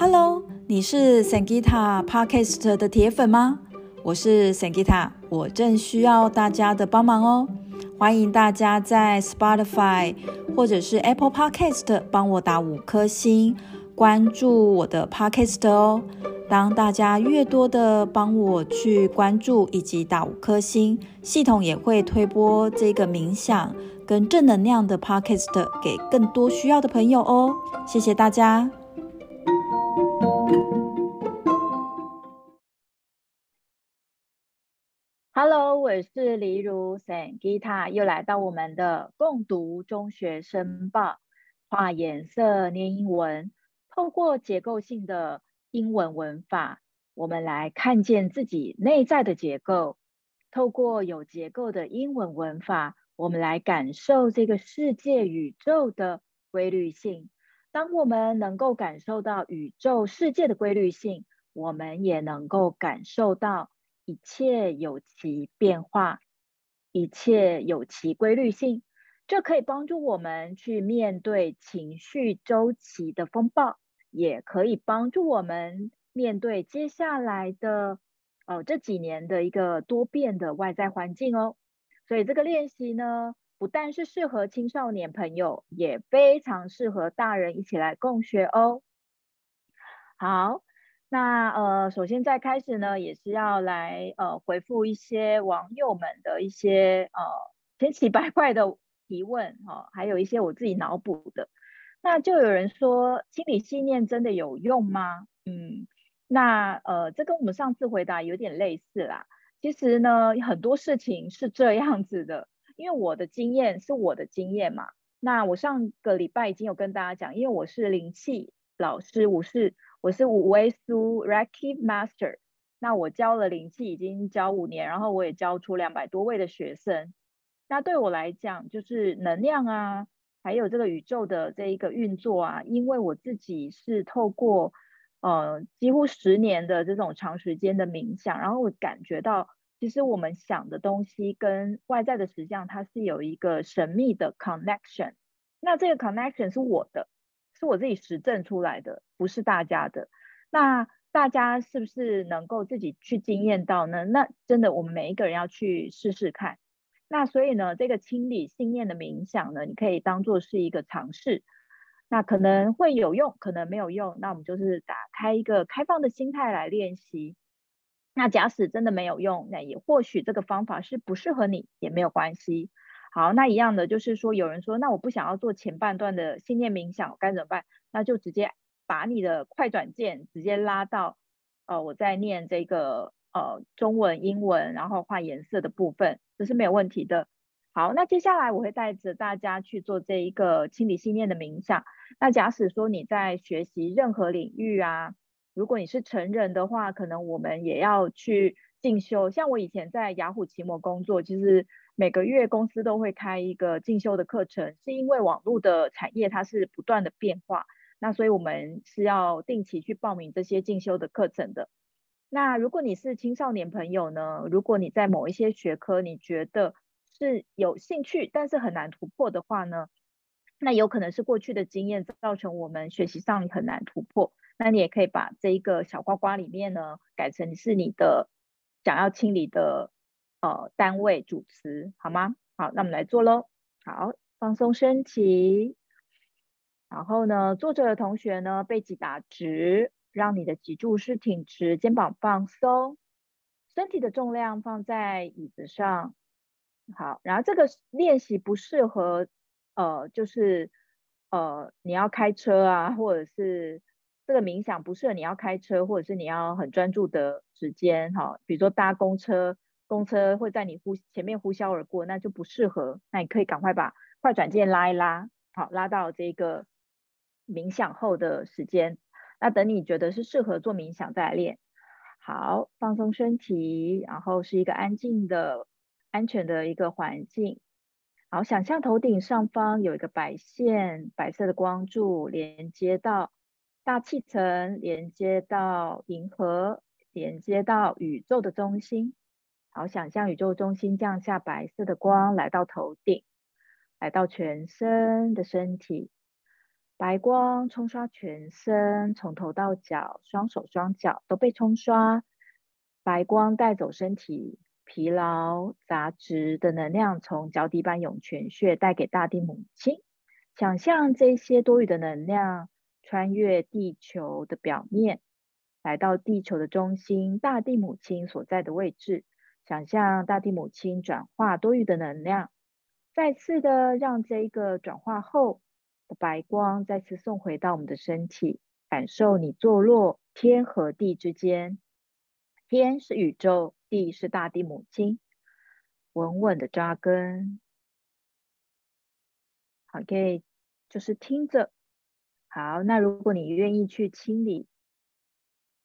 Hello，你是 Sangita Podcast 的铁粉吗？我是 Sangita，我正需要大家的帮忙哦。欢迎大家在 Spotify 或者是 Apple Podcast 帮我打五颗星，关注我的 Podcast 哦。当大家越多的帮我去关注以及打五颗星，系统也会推播这个冥想跟正能量的 podcast 给更多需要的朋友哦。谢谢大家。Hello，我是黎如 Sangita，又来到我们的共读中学生报，画颜色念英文，透过结构性的。英文文法，我们来看见自己内在的结构。透过有结构的英文文法，我们来感受这个世界宇宙的规律性。当我们能够感受到宇宙世界的规律性，我们也能够感受到一切有其变化，一切有其规律性。这可以帮助我们去面对情绪周期的风暴。也可以帮助我们面对接下来的呃这几年的一个多变的外在环境哦。所以这个练习呢，不但是适合青少年朋友，也非常适合大人一起来共学哦。好，那呃首先在开始呢，也是要来呃回复一些网友们的一些呃千奇百怪的提问哈、哦，还有一些我自己脑补的。那就有人说，清理信念真的有用吗？嗯，那呃，这跟我们上次回答有点类似啦。其实呢，很多事情是这样子的，因为我的经验是我的经验嘛。那我上个礼拜已经有跟大家讲，因为我是灵气老师，我是我是五维苏 Reiki Master，那我教了灵气已经教五年，然后我也教出两百多位的学生。那对我来讲，就是能量啊。还有这个宇宙的这一个运作啊，因为我自己是透过呃几乎十年的这种长时间的冥想，然后我感觉到，其实我们想的东西跟外在的实相，它是有一个神秘的 connection。那这个 connection 是我的，是我自己实证出来的，不是大家的。那大家是不是能够自己去经验到呢？那真的，我们每一个人要去试试看。那所以呢，这个清理信念的冥想呢，你可以当做是一个尝试。那可能会有用，可能没有用。那我们就是打开一个开放的心态来练习。那假使真的没有用，那也或许这个方法是不适合你，也没有关系。好，那一样的就是说，有人说，那我不想要做前半段的信念冥想，我该怎么办？那就直接把你的快转键直接拉到，呃，我在念这个。呃，中文、英文，然后画颜色的部分，这是没有问题的。好，那接下来我会带着大家去做这一个清理信念的冥想。那假使说你在学习任何领域啊，如果你是成人的话，可能我们也要去进修。像我以前在雅虎奇摩工作，其实每个月公司都会开一个进修的课程，是因为网络的产业它是不断的变化，那所以我们是要定期去报名这些进修的课程的。那如果你是青少年朋友呢？如果你在某一些学科你觉得是有兴趣，但是很难突破的话呢，那有可能是过去的经验造成我们学习上很难突破。那你也可以把这一个小瓜瓜里面呢，改成是你的想要清理的呃单位主词，好吗？好，那我们来做喽。好，放松身体，然后呢，坐着的同学呢，背脊打直。让你的脊柱是挺直，肩膀放松，身体的重量放在椅子上。好，然后这个练习不适合，呃，就是呃，你要开车啊，或者是这个冥想不适合你要开车，或者是你要很专注的时间，哈，比如说搭公车，公车会在你呼前面呼啸而过，那就不适合。那你可以赶快把快转键拉一拉，好，拉到这个冥想后的时间。那等你觉得是适合做冥想再来练。好，放松身体，然后是一个安静的、安全的一个环境。好，想象头顶上方有一个白线，白色的光柱连接到大气层，连接到银河，连接到宇宙的中心。好，想象宇宙中心降下白色的光，来到头顶，来到全身的身体。白光冲刷全身，从头到脚，双手双脚都被冲刷。白光带走身体疲劳、杂质的能量，从脚底板涌泉穴带给大地母亲。想象这些多余的能量穿越地球的表面，来到地球的中心，大地母亲所在的位置。想象大地母亲转化多余的能量，再次的让这一个转化后的白光再次送回到我们的身体，感受你坐落天和地之间。天是宇宙，地是大地母亲，稳稳的扎根。好，可以就是听着。好，那如果你愿意去清理。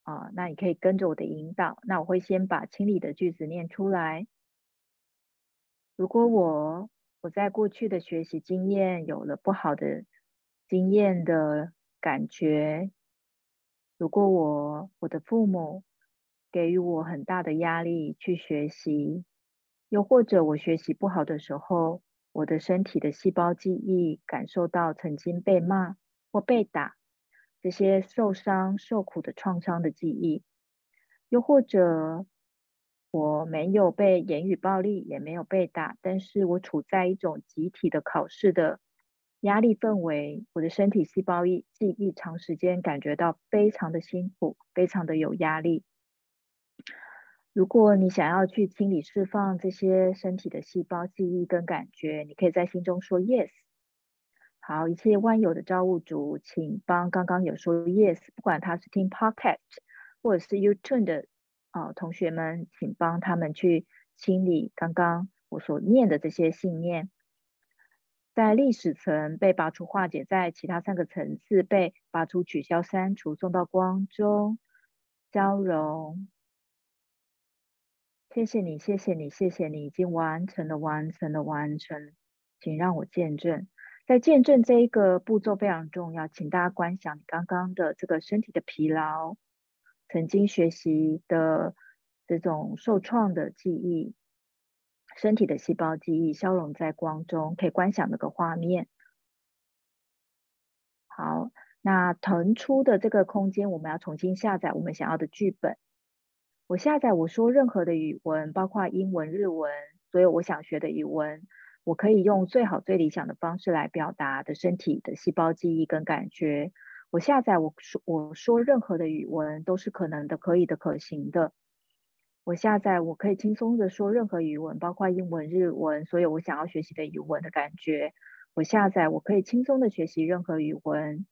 啊，那你可以跟着我的引导。那我会先把清理的句子念出来。如果我我在过去的学习经验有了不好的经验的感觉，如果我我的父母给予我很大的压力去学习，又或者我学习不好的时候，我的身体的细胞记忆感受到曾经被骂或被打。这些受伤、受苦的创伤的记忆，又或者我没有被言语暴力，也没有被打，但是我处在一种集体的考试的压力氛围，我的身体细胞记忆长时间感觉到非常的辛苦，非常的有压力。如果你想要去清理、释放这些身体的细胞记忆跟感觉，你可以在心中说 “yes”。好，一切万有的造物主，请帮刚刚有说 yes，不管他是听 podcast 或者是 YouTube 的啊、同学们，请帮他们去清理刚刚我所念的这些信念，在历史层被拔除化解，在其他三个层次被拔除、取消、删除，送到光中交融。谢谢你，谢谢你，谢谢你，已经完成了，完成了，完成，请让我见证。在见证这一个步骤非常重要，请大家观想你刚刚的这个身体的疲劳，曾经学习的这种受创的记忆，身体的细胞记忆消融在光中，可以观想那个画面。好，那腾出的这个空间，我们要重新下载我们想要的剧本。我下载我说任何的语文，包括英文、日文，所有我想学的语文。我可以用最好、最理想的方式来表达的身体的细胞记忆跟感觉。我下载我说我说任何的语文都是可能的、可以的、可行的。我下载我可以轻松的说任何语文，包括英文、日文，所有我想要学习的语文的感觉。我下载我可以轻松的学习任何语文。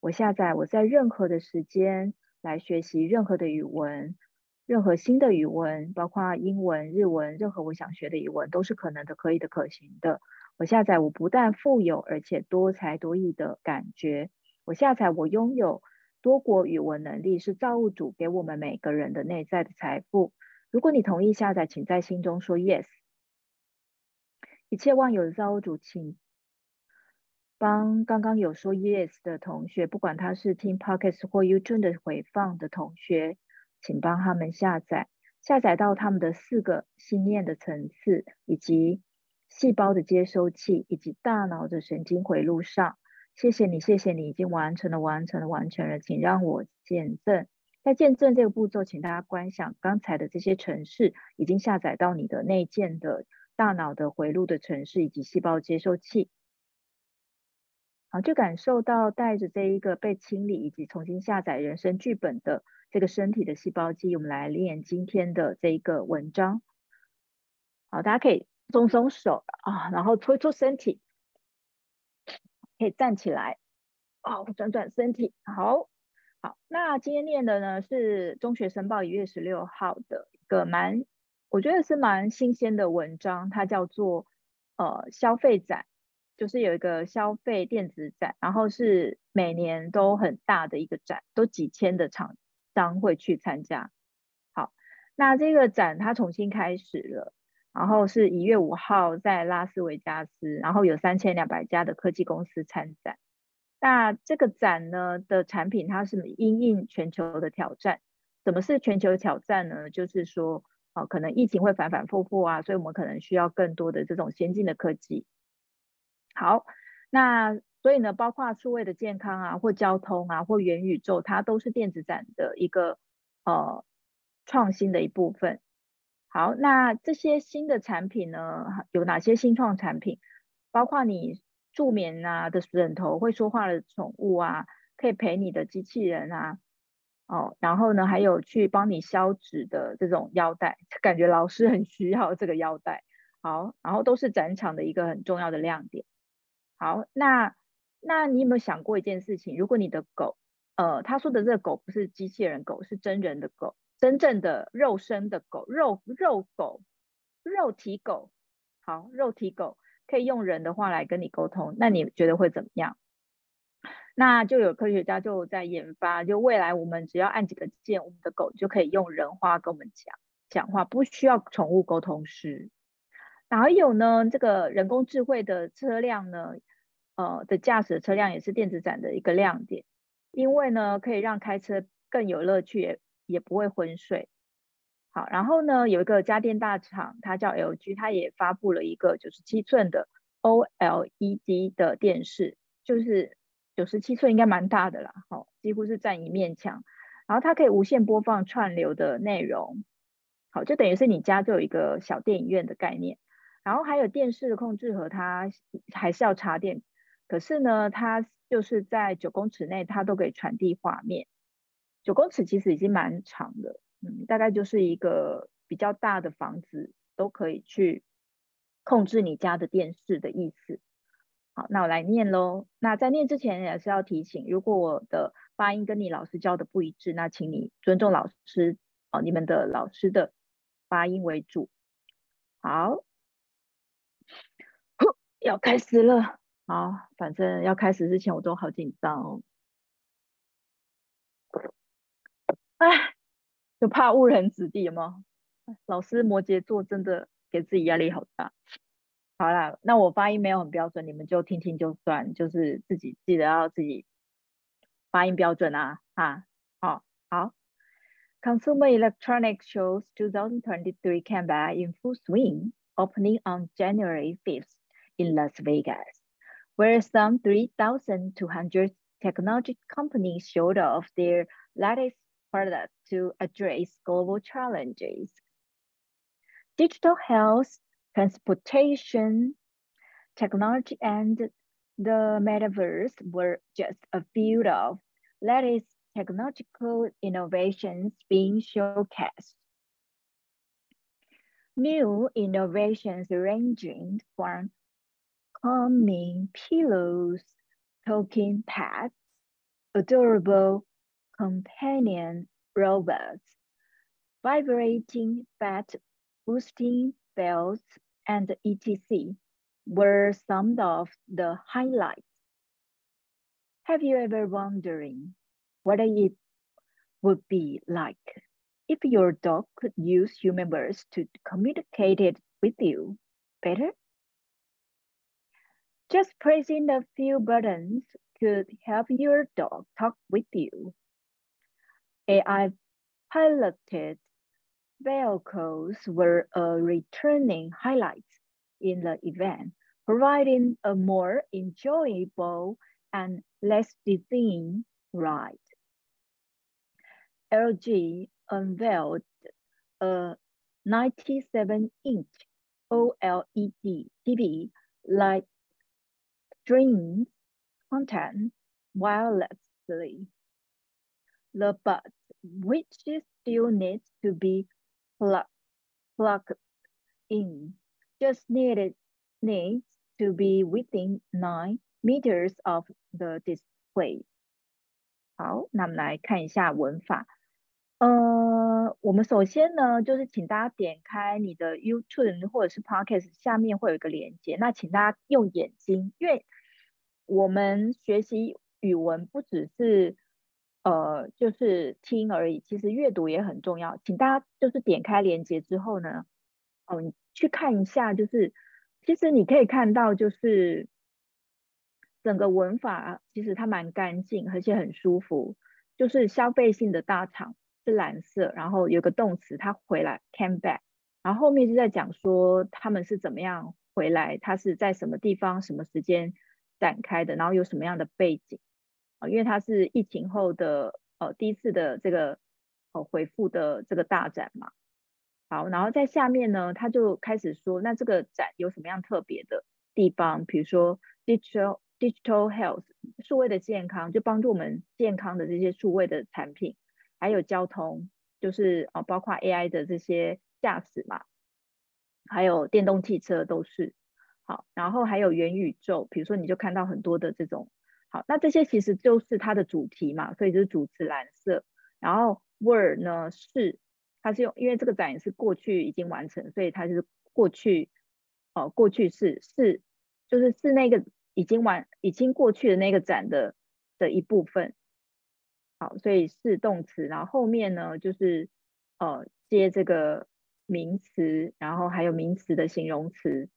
我下载我在任何的时间来学习任何的语文。任何新的语文，包括英文、日文，任何我想学的语文都是可能的、可以的、可行的。我下载，我不但富有，而且多才多艺的感觉。我下载，我拥有多国语文能力，是造物主给我们每个人的内在的财富。如果你同意下载，请在心中说 yes。一切万有的造物主，请帮刚刚有说 yes 的同学，不管他是听 podcast 或 YouTube 的回放的同学。请帮他们下载，下载到他们的四个心念的层次，以及细胞的接收器，以及大脑的神经回路上。谢谢你，谢谢你，已经完成了，完成了，完成了。请让我见证，在见证这个步骤，请大家观想刚才的这些程式已经下载到你的内建的大脑的回路的城市，以及细胞接收器。好，就感受到带着这一个被清理以及重新下载人生剧本的。这个身体的细胞记忆，我们来练今天的这一个文章。好，大家可以松松手啊，然后搓搓身体，可以站起来，哦，转转身体。好，好，那今天念的呢是《中学申报》一月十六号的一个蛮，我觉得是蛮新鲜的文章，它叫做呃消费展，就是有一个消费电子展，然后是每年都很大的一个展，都几千的场。商会去参加。好，那这个展它重新开始了，然后是一月五号在拉斯维加斯，然后有三千两百家的科技公司参展。那这个展呢的产品，它是因应全球的挑战。什么是全球挑战呢？就是说，哦，可能疫情会反反复复啊，所以我们可能需要更多的这种先进的科技。好，那所以呢，包括数位的健康啊，或交通啊，或元宇宙，它都是电子展的一个呃创新的一部分。好，那这些新的产品呢，有哪些新创产品？包括你助眠啊的枕头，会说话的宠物啊，可以陪你的机器人啊。哦，然后呢，还有去帮你消脂的这种腰带，感觉老师很需要这个腰带。好，然后都是展场的一个很重要的亮点。好，那那你有没有想过一件事情？如果你的狗，呃，他说的这个狗不是机器人狗，是真人的狗，真正的肉身的狗，肉肉狗，肉体狗。好，肉体狗可以用人的话来跟你沟通，那你觉得会怎么样？那就有科学家就在研发，就未来我们只要按几个键，我们的狗就可以用人话跟我们讲讲话，不需要宠物沟通师。还有呢，这个人工智慧的车辆呢，呃的驾驶车辆也是电子展的一个亮点，因为呢可以让开车更有乐趣，也也不会昏睡。好，然后呢有一个家电大厂，它叫 LG，它也发布了一个九十七寸的 OLED 的电视，就是。九十七寸应该蛮大的啦，好，几乎是占一面墙。然后它可以无线播放串流的内容，好，就等于是你家就有一个小电影院的概念。然后还有电视的控制盒，它还是要插电，可是呢，它就是在九公尺内它都可以传递画面。九公尺其实已经蛮长的，嗯，大概就是一个比较大的房子都可以去控制你家的电视的意思。好，那我来念喽。那在念之前也是要提醒，如果我的发音跟你老师教的不一致，那请你尊重老师哦，你们的老师的发音为主。好，要开始了。好，反正要开始之前我都好紧张哦。哎，就怕误人子弟吗？老师摩羯座真的给自己压力好大。好啦，那我发音没有很标准，你们就听听就算，就是自己记得要自己发音标准啊，啊，好，好。Consumer Electronics Shows 2023 came back in full swing, opening on January 5th in Las Vegas, where some 3,200 technology companies showed off their latest products to address global challenges. Digital health transportation, technology, and the metaverse were just a few of latest technological innovations being showcased. New innovations ranging from calming pillows, talking pets, adorable companion robots, vibrating fat boosting bells, and etc. were some of the highlights. Have you ever wondering what it would be like if your dog could use human words to communicate it with you better? Just pressing a few buttons could help your dog talk with you. AI piloted vehicles were a returning highlight in the event, providing a more enjoyable and less dizzying ride. LG unveiled a 97-inch OLED TV light streams content wirelessly. The buds, which still needs to be plug, plug in just needed needs to be within nine meters of the display。好，那我们来看一下文法。 呃，我们首先呢，就是请大家点开你的 YouTube 或者是 Podcast，下面会有一个连接。那请大家用眼睛，因为我们学习语文不只是。呃，就是听而已，其实阅读也很重要。请大家就是点开链接之后呢，哦，去看一下，就是其实你可以看到，就是整个文法其实它蛮干净，而且很舒服。就是消费性的大厂是蓝色，然后有个动词他回来 came back，然后后面就在讲说他们是怎么样回来，他是在什么地方、什么时间展开的，然后有什么样的背景啊？因为它是疫情后的呃第一次的这个呃回复的这个大展嘛。好，然后在下面呢，他就开始说，那这个展有什么样特别的地方？比如说 digital digital health 数位的健康，就帮助我们健康的这些数位的产品，还有交通，就是哦包括 AI 的这些驾驶嘛，还有电动汽车都是好，然后还有元宇宙，比如说你就看到很多的这种好，那这些其实就是它的主题嘛，所以就是主持蓝色，然后 word 呢是。它是用，因为这个展也是过去已经完成，所以它是过去，哦，过去式是就是是那个已经完已经过去的那个展的的一部分。好，所以是动词，然后后面呢就是呃接这个名词，然后还有名词的形容词。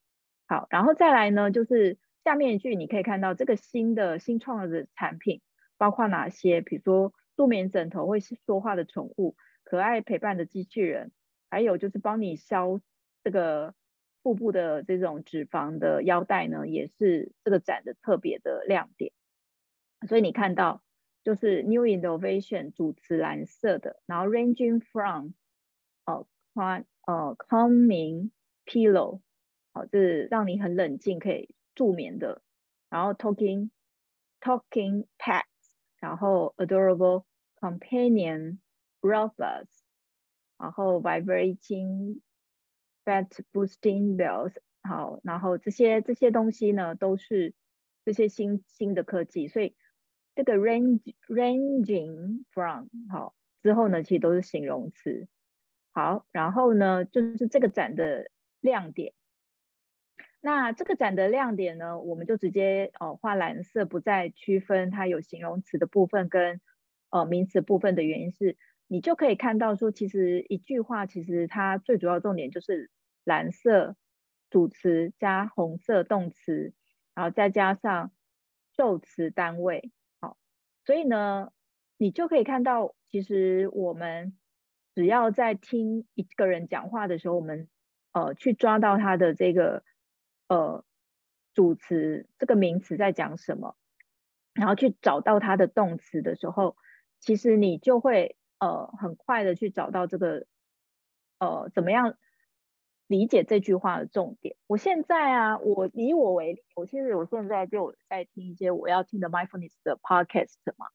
好，然后再来呢就是下面一句你可以看到这个新的新创的产品包括哪些，比如说助眠枕头，会说话的宠物。可爱陪伴的机器人，还有就是帮你消这个腹部的这种脂肪的腰带呢，也是这个展的特别的亮点。所以你看到就是 new innovation 主持蓝色的，然后 ranging from 哦宽呃 calming pillow 好，这是让你很冷静可以助眠的，然后 talking talking pets，然后 adorable companion。Robots，然后 vibrating fat boosting bells，好，然后这些这些东西呢，都是这些新新的科技，所以这个 range ranging from 好之后呢，其实都是形容词。好，然后呢，就是这个展的亮点。那这个展的亮点呢，我们就直接哦画蓝色，不再区分它有形容词的部分跟呃名词部分的原因是。你就可以看到说，其实一句话，其实它最主要重点就是蓝色主词加红色动词，然后再加上受词单位。所以呢，你就可以看到，其实我们只要在听一个人讲话的时候，我们呃去抓到他的这个呃主词这个名词在讲什么，然后去找到他的动词的时候，其实你就会。呃，很快的去找到这个，呃，怎么样理解这句话的重点？我现在啊，我以我为例，我其实我现在就在听一些我要听的 mindfulness 的 podcast 嘛。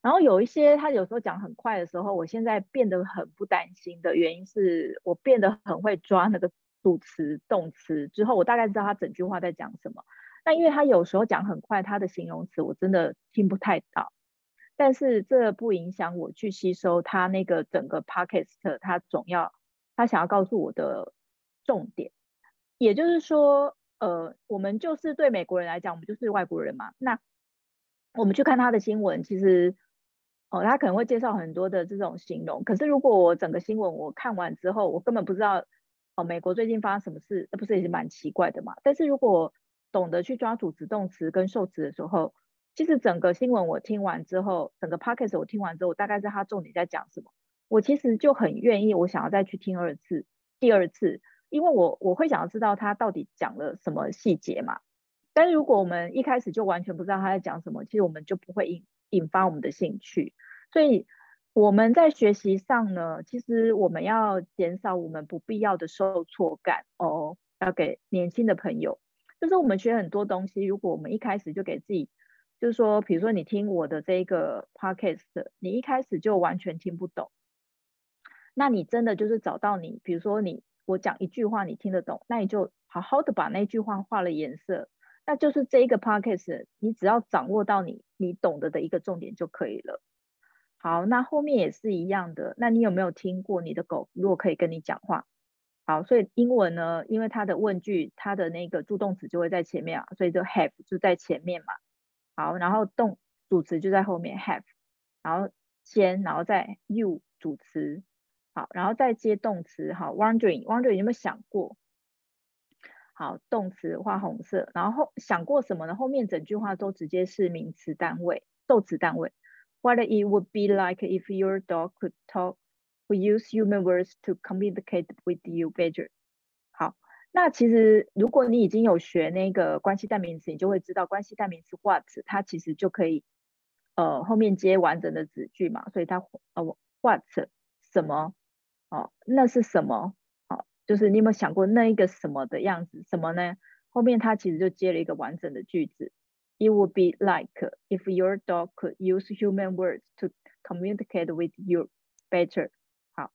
然后有一些他有时候讲很快的时候，我现在变得很不担心的原因是我变得很会抓那个主词、动词，之后我大概知道他整句话在讲什么。但因为他有时候讲很快，他的形容词我真的听不太到。但是这不影响我去吸收他那个整个 podcast，他总要他想要告诉我的重点，也就是说，呃，我们就是对美国人来讲，我们就是外国人嘛。那我们去看他的新闻，其实，哦，他可能会介绍很多的这种形容。可是如果我整个新闻我看完之后，我根本不知道哦，美国最近发生什么事，那不是也是蛮奇怪的嘛？但是如果懂得去抓主词、动词跟受词的时候，其实整个新闻我听完之后，整个 podcast 我听完之后，我大概知道他重点在讲什么。我其实就很愿意，我想要再去听二次、第二次，因为我我会想要知道他到底讲了什么细节嘛。但是如果我们一开始就完全不知道他在讲什么，其实我们就不会引引发我们的兴趣。所以我们在学习上呢，其实我们要减少我们不必要的受挫感哦。要给年轻的朋友，就是我们学很多东西，如果我们一开始就给自己。就是说，比如说你听我的这个 podcast，你一开始就完全听不懂，那你真的就是找到你，比如说你我讲一句话你听得懂，那你就好好的把那句话画了颜色，那就是这一个 podcast，你只要掌握到你你懂得的一个重点就可以了。好，那后面也是一样的，那你有没有听过你的狗如果可以跟你讲话？好，所以英文呢，因为它的问句，它的那个助动词就会在前面啊，所以就 have 就在前面嘛。好，然后动主词就在后面 have，然后先，然后再 you 主词，好，然后再接动词，好，wondering，wondering 有没有想过？好，动词画红色，然后想过什么呢？后面整句话都直接是名词单位，动词单位。What it would be like if your dog could talk, could use human words to communicate with you better？好，那其实如果你已经有学那个关系代名词，你就会知道关系代名词 what 它其实就可以呃后面接完整的子句嘛，所以它呃 what 什么哦，那是什么？哦，就是你有没有想过那一个什么的样子？什么呢？后面它其实就接了一个完整的句子。It would be like if your dog could use human words to communicate with you better. 好，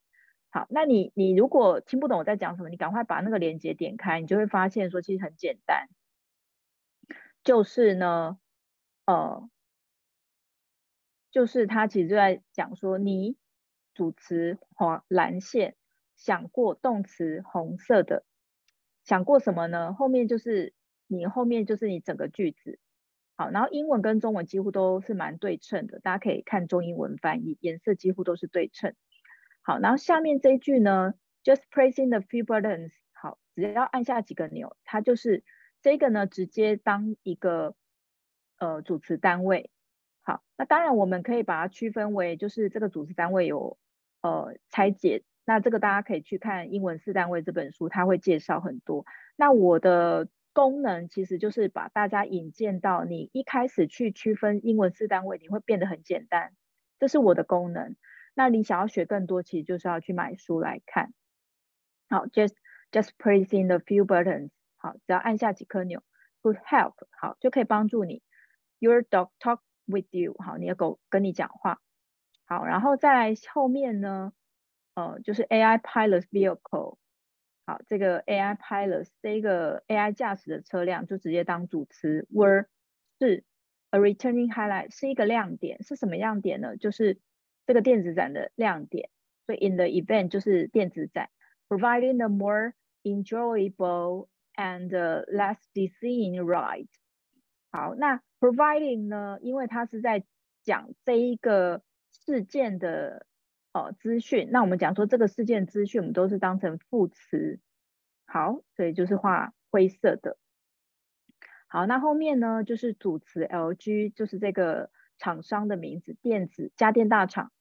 好，那你你如果听不懂我在讲什么，你赶快把那个链接点开，你就会发现说其实很简单，就是呢，呃，就是他其实就在讲说你主词黄蓝线想过动词红色的想过什么呢？后面就是你后面就是你整个句子。好，然后英文跟中文几乎都是蛮对称的，大家可以看中英文翻译，颜色几乎都是对称。好，然后下面这一句呢，just pressing the few buttons，好，只要按下几个钮，它就是这个呢，直接当一个呃主词单位。好，那当然我们可以把它区分为，就是这个主词单位有呃拆解，那这个大家可以去看《英文四单位》这本书，它会介绍很多。那我的。功能其实就是把大家引荐到你一开始去区分英文四单位，你会变得很简单。这是我的功能。那你想要学更多，其实就是要去买书来看。好，just just pressing the few buttons。好，只要按下几颗钮，could help。好，就可以帮助你。Your dog talk with you。好，你的狗跟你讲话。好，然后再来后面呢，呃，就是 AI pilot vehicle。好，这个 AI pilot 这个 AI 驾驶的车辆就直接当主词，were 是 a returning highlight 是一个亮点，是什么亮点呢？就是这个电子展的亮点。所以 in the event 就是电子展，providing a more enjoyable and less dizzying ride。好，那 providing 呢？因为它是在讲这一个事件的。哦，资讯。那我们讲说这个事件资讯，我们都是当成副词。好，所以就是画灰色的。好，那后面呢，就是主词 LG，就是这个厂商的名字，电子家电大厂。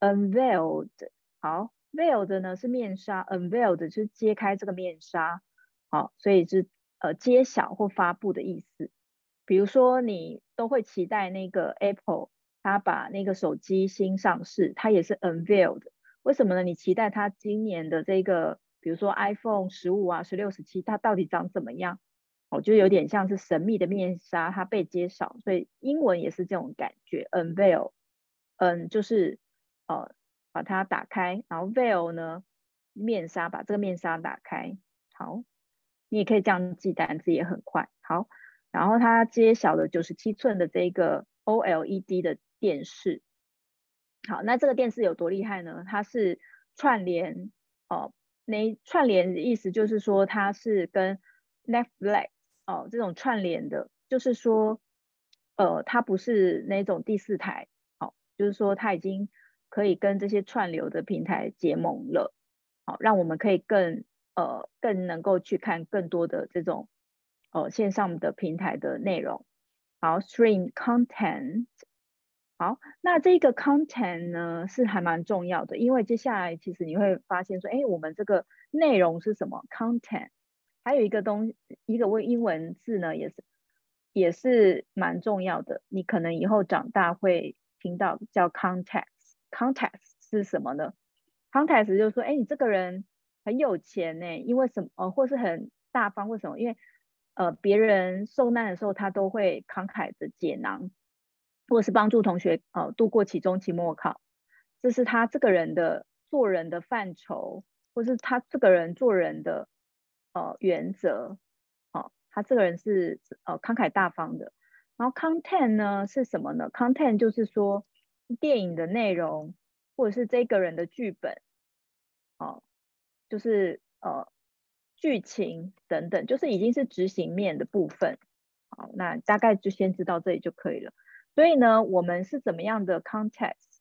Unveiled，好，veiled 呢是面纱，unveiled 就是揭开这个面纱。好，所以是呃揭晓或发布的意思。比如说你都会期待那个 Apple。他把那个手机新上市，它也是 unveiled。为什么呢？你期待它今年的这个，比如说 iPhone 十五啊、十六、十七，它到底长怎么样？哦，就有点像是神秘的面纱，它被揭晓。所以英文也是这种感觉，unveil，嗯，就是呃把它打开，然后 veil 呢，面纱，把这个面纱打开。好，你也可以这样记单词，也很快。好，然后它揭晓了九十七寸的这个 OLED 的。电视，好，那这个电视有多厉害呢？它是串联哦，那串联的意思就是说它是跟 Netflix 哦这种串联的，就是说呃它不是那种第四台，哦，就是说它已经可以跟这些串流的平台结盟了，好，让我们可以更呃更能够去看更多的这种呃线上的平台的内容，好，stream content。好，那这个 content 呢是还蛮重要的，因为接下来其实你会发现说，哎，我们这个内容是什么？content，还有一个东一个英文字呢，也是也是蛮重要的。你可能以后长大会听到叫 context。context 是什么呢？context 就是说，哎，你这个人很有钱呢，因为什么？呃，或是很大方，为什么？因为呃，别人受难的时候，他都会慷慨的解囊。或者是帮助同学呃度过期中、期末考，这是他这个人的做人的范畴，或是他这个人做人的呃原则，哦，他这个人是呃慷慨大方的。然后 content 呢是什么呢？content 就是说电影的内容，或者是这个人的剧本，哦，就是呃剧情等等，就是已经是执行面的部分。好，那大概就先知道这里就可以了。所以呢，我们是怎么样的 context，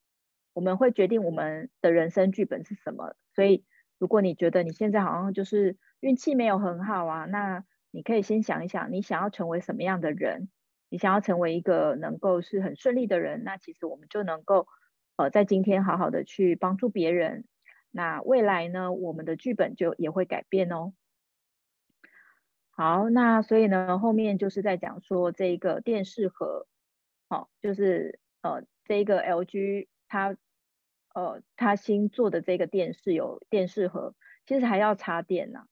我们会决定我们的人生剧本是什么。所以，如果你觉得你现在好像就是运气没有很好啊，那你可以先想一想，你想要成为什么样的人？你想要成为一个能够是很顺利的人，那其实我们就能够呃在今天好好的去帮助别人。那未来呢，我们的剧本就也会改变哦。好，那所以呢，后面就是在讲说这一个电视盒，好，就是呃这一个 LG 它呃它新做的这个电视有电视盒，其实还要插电呐、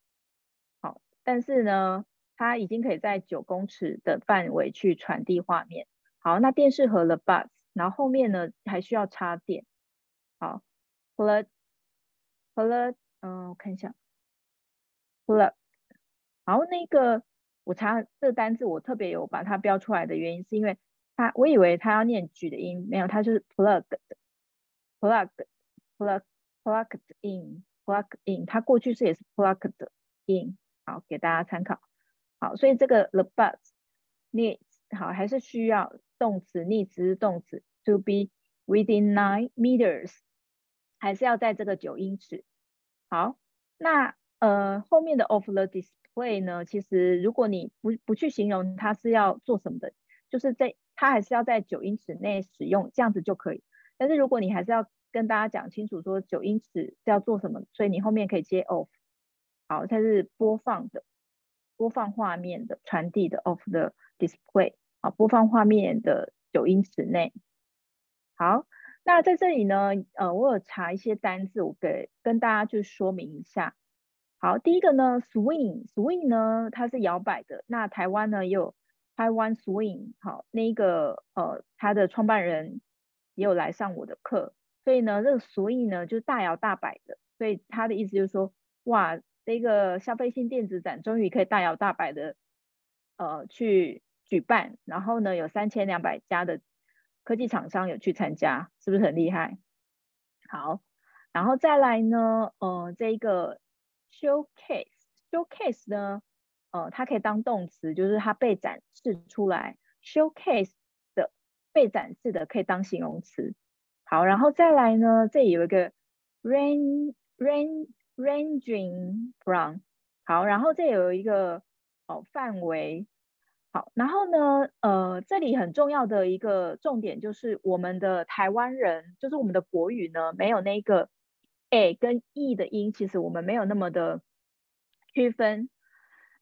好，但是呢，它已经可以在九公尺的范围去传递画面。好，那电视盒的 bus，然后后面呢还需要插电。好，plug plug，嗯，我看一下，plug。然后那个我查这个单字，我特别有把它标出来的原因，是因为它我以为它要念举的音，没有，它就是 plugged，plugged，plugged in，plugged in，它过去式也是 plugged in。好，给大家参考。好，所以这个 the bus needs 好还是需要动词 needs 是动词 to be within nine meters，还是要在这个九英尺。好，那呃后面的 of the dis。会呢，其实如果你不不去形容它是要做什么的，就是在它还是要在九英尺内使用，这样子就可以。但是如果你还是要跟大家讲清楚说九英尺是要做什么，所以你后面可以接 off，。好，它是播放的，播放画面的，传递的 of the display。啊，播放画面的九英尺内。好，那在这里呢，呃，我有查一些单字，我给跟大家去说明一下。好，第一个呢，swing，swing 呢，它是摇摆的。那台湾呢也有台湾 swing，好，那一个呃，它的创办人也有来上我的课，所以呢，这个 swing 呢就是大摇大摆的。所以他的意思就是说，哇，这个消费性电子展终于可以大摇大摆的呃去举办，然后呢有三千两百家的科技厂商有去参加，是不是很厉害？好，然后再来呢，呃，这一个。Showcase，showcase 呢，呃，它可以当动词，就是它被展示出来。Showcase 的被展示的可以当形容词。好，然后再来呢，这里有一个 range range ranging from。好，然后这有一个哦范围。好，然后呢，呃，这里很重要的一个重点就是我们的台湾人，就是我们的国语呢，没有那个。A 跟 e 的音，其实我们没有那么的区分。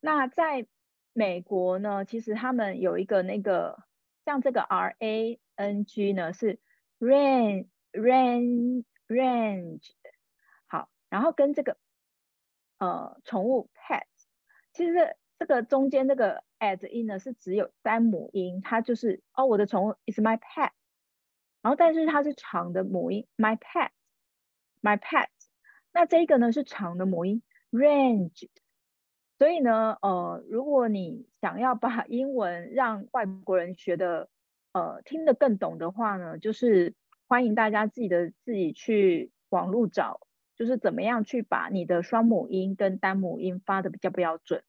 那在美国呢，其实他们有一个那个，像这个 r a n g 呢是 range range range。好，然后跟这个呃宠物 pet，其实这个中间这个 at 音呢是只有单母音，它就是哦我的宠物 is my pet，然后但是它是长的母音 my pet。My pet，那这个呢是长的母音，range。所以呢，呃，如果你想要把英文让外国人学的，呃，听得更懂的话呢，就是欢迎大家自己的自己去网络找，就是怎么样去把你的双母音跟单母音发的比较标准。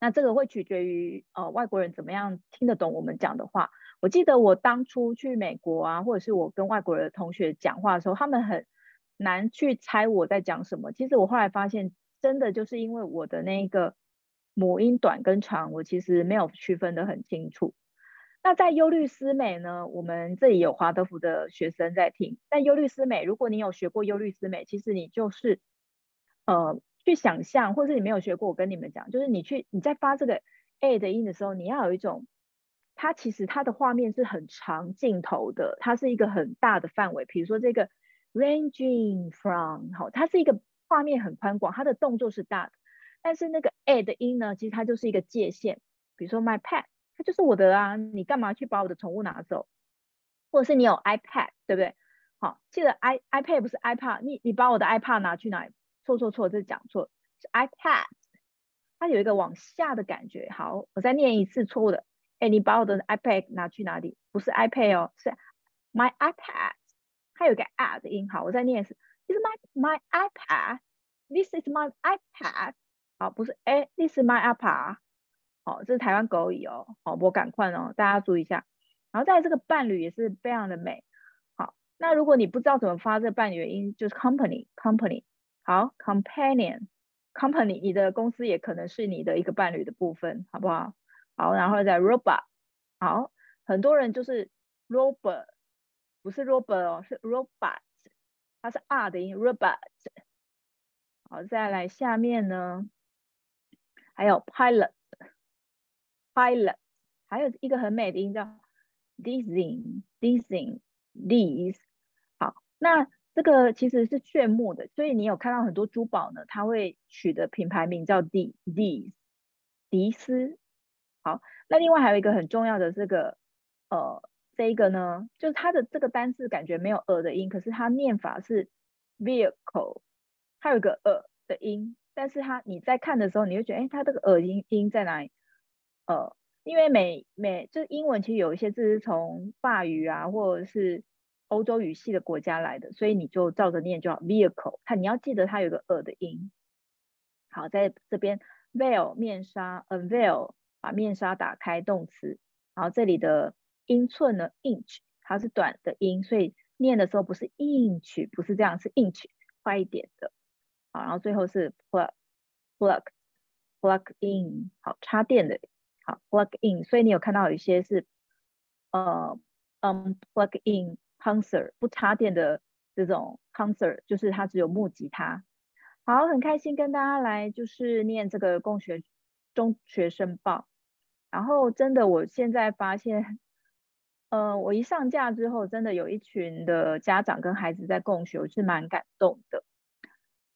那这个会取决于呃外国人怎么样听得懂我们讲的话。我记得我当初去美国啊，或者是我跟外国人的同学讲话的时候，他们很难去猜我在讲什么。其实我后来发现，真的就是因为我的那个母音短跟长，我其实没有区分的很清楚。那在忧虑思美呢，我们这里有华德福的学生在听。但忧虑思美，如果你有学过忧虑思美，其实你就是呃去想象，或是你没有学过，我跟你们讲，就是你去你在发这个 a 的音的时候，你要有一种，它其实它的画面是很长镜头的，它是一个很大的范围，比如说这个。Ranging from，好，它是一个画面很宽广，它的动作是大的，但是那个 a 的音呢，其实它就是一个界限。比如说 my pet，它就是我的啊，你干嘛去把我的宠物拿走？或者是你有 iPad，对不对？好，记得 i iPad 不是 iPad，你你把我的 iPad 拿去哪里？错错错，这是讲错，是 iPad，它有一个往下的感觉。好，我再念一次错误的，哎，你把我的 iPad 拿去哪里？不是 iPad 哦，是 my iPad。它有个 a 的音，好，我再念一次，This is my my iPad，This is my iPad，好，不是，哎，This is my iPad，好，这是台湾狗语哦，好，我赶快哦，大家注意一下。然后在这个伴侣也是非常的美，好，那如果你不知道怎么发这个伴侣的音，就是 company company，好，companion，company，你的公司也可能是你的一个伴侣的部分，好不好？好，然后再 robot，好，很多人就是 robot。不是 robot 哦，是 robot，它是 R 的音，robot。好，再来下面呢，还有 pilot，pilot，还有一个很美的音叫 dizzying，dizzying，diz。好，那这个其实是炫目的，所以你有看到很多珠宝呢，它会取的品牌名叫 D，diz，迪斯。好，那另外还有一个很重要的这个，呃，这个呢，就是它的这个单字感觉没有呃的音，可是它念法是 vehicle，它有个呃的音，但是它你在看的时候，你会觉得，哎，它这个呃音音在哪里？呃，因为每每就是英文其实有一些字是从法语啊，或者是欧洲语系的国家来的，所以你就照着念就好，vehicle，它你要记得它有个呃的音。好，在这边 veil 面纱，unveil。把面纱打开，动词，然后这里的音寸呢，inch，它是短的音，所以念的时候不是 inch，不是这样，是 inch，快一点的。好，然后最后是 plug，plug，plug in，好，插电的，好，plug in，所以你有看到有一些是呃，嗯，plug in concert，不插电的这种 concert，就是它只有木吉他。好，很开心跟大家来就是念这个共学中学申报。然后真的，我现在发现，呃，我一上架之后，真的有一群的家长跟孩子在共学，我是蛮感动的。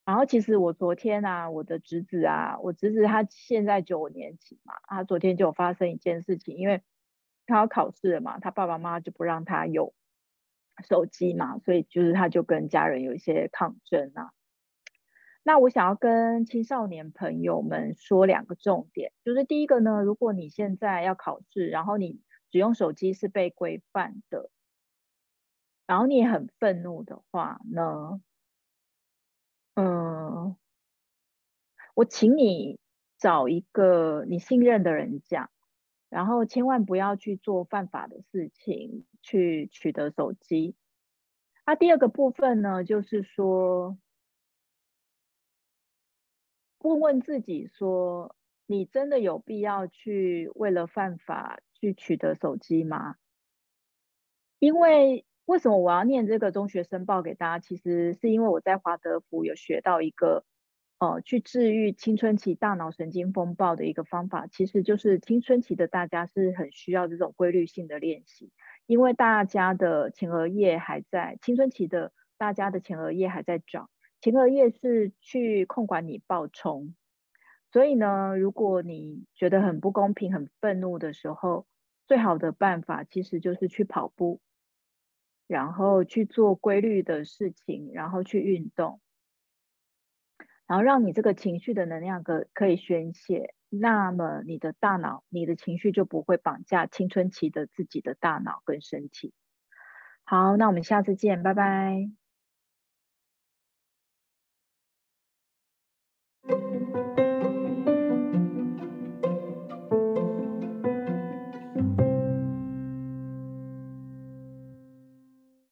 然后其实我昨天啊，我的侄子啊，我侄子他现在九年级嘛，他昨天就有发生一件事情，因为他要考试了嘛，他爸爸妈妈就不让他有手机嘛，所以就是他就跟家人有一些抗争啊。那我想要跟青少年朋友们说两个重点，就是第一个呢，如果你现在要考试，然后你使用手机是被规范的，然后你也很愤怒的话呢，嗯，我请你找一个你信任的人讲，然后千万不要去做犯法的事情，去取得手机。那第二个部分呢，就是说。问问自己说：你真的有必要去为了犯法去取得手机吗？因为为什么我要念这个中学申报给大家？其实是因为我在华德福有学到一个，呃，去治愈青春期大脑神经风暴的一个方法。其实就是青春期的大家是很需要这种规律性的练习，因为大家的前额叶还在，青春期的大家的前额叶还在长。前额叶是去控管你暴冲，所以呢，如果你觉得很不公平、很愤怒的时候，最好的办法其实就是去跑步，然后去做规律的事情，然后去运动，然后让你这个情绪的能量可可以宣泄，那么你的大脑、你的情绪就不会绑架青春期的自己的大脑跟身体。好，那我们下次见，拜拜。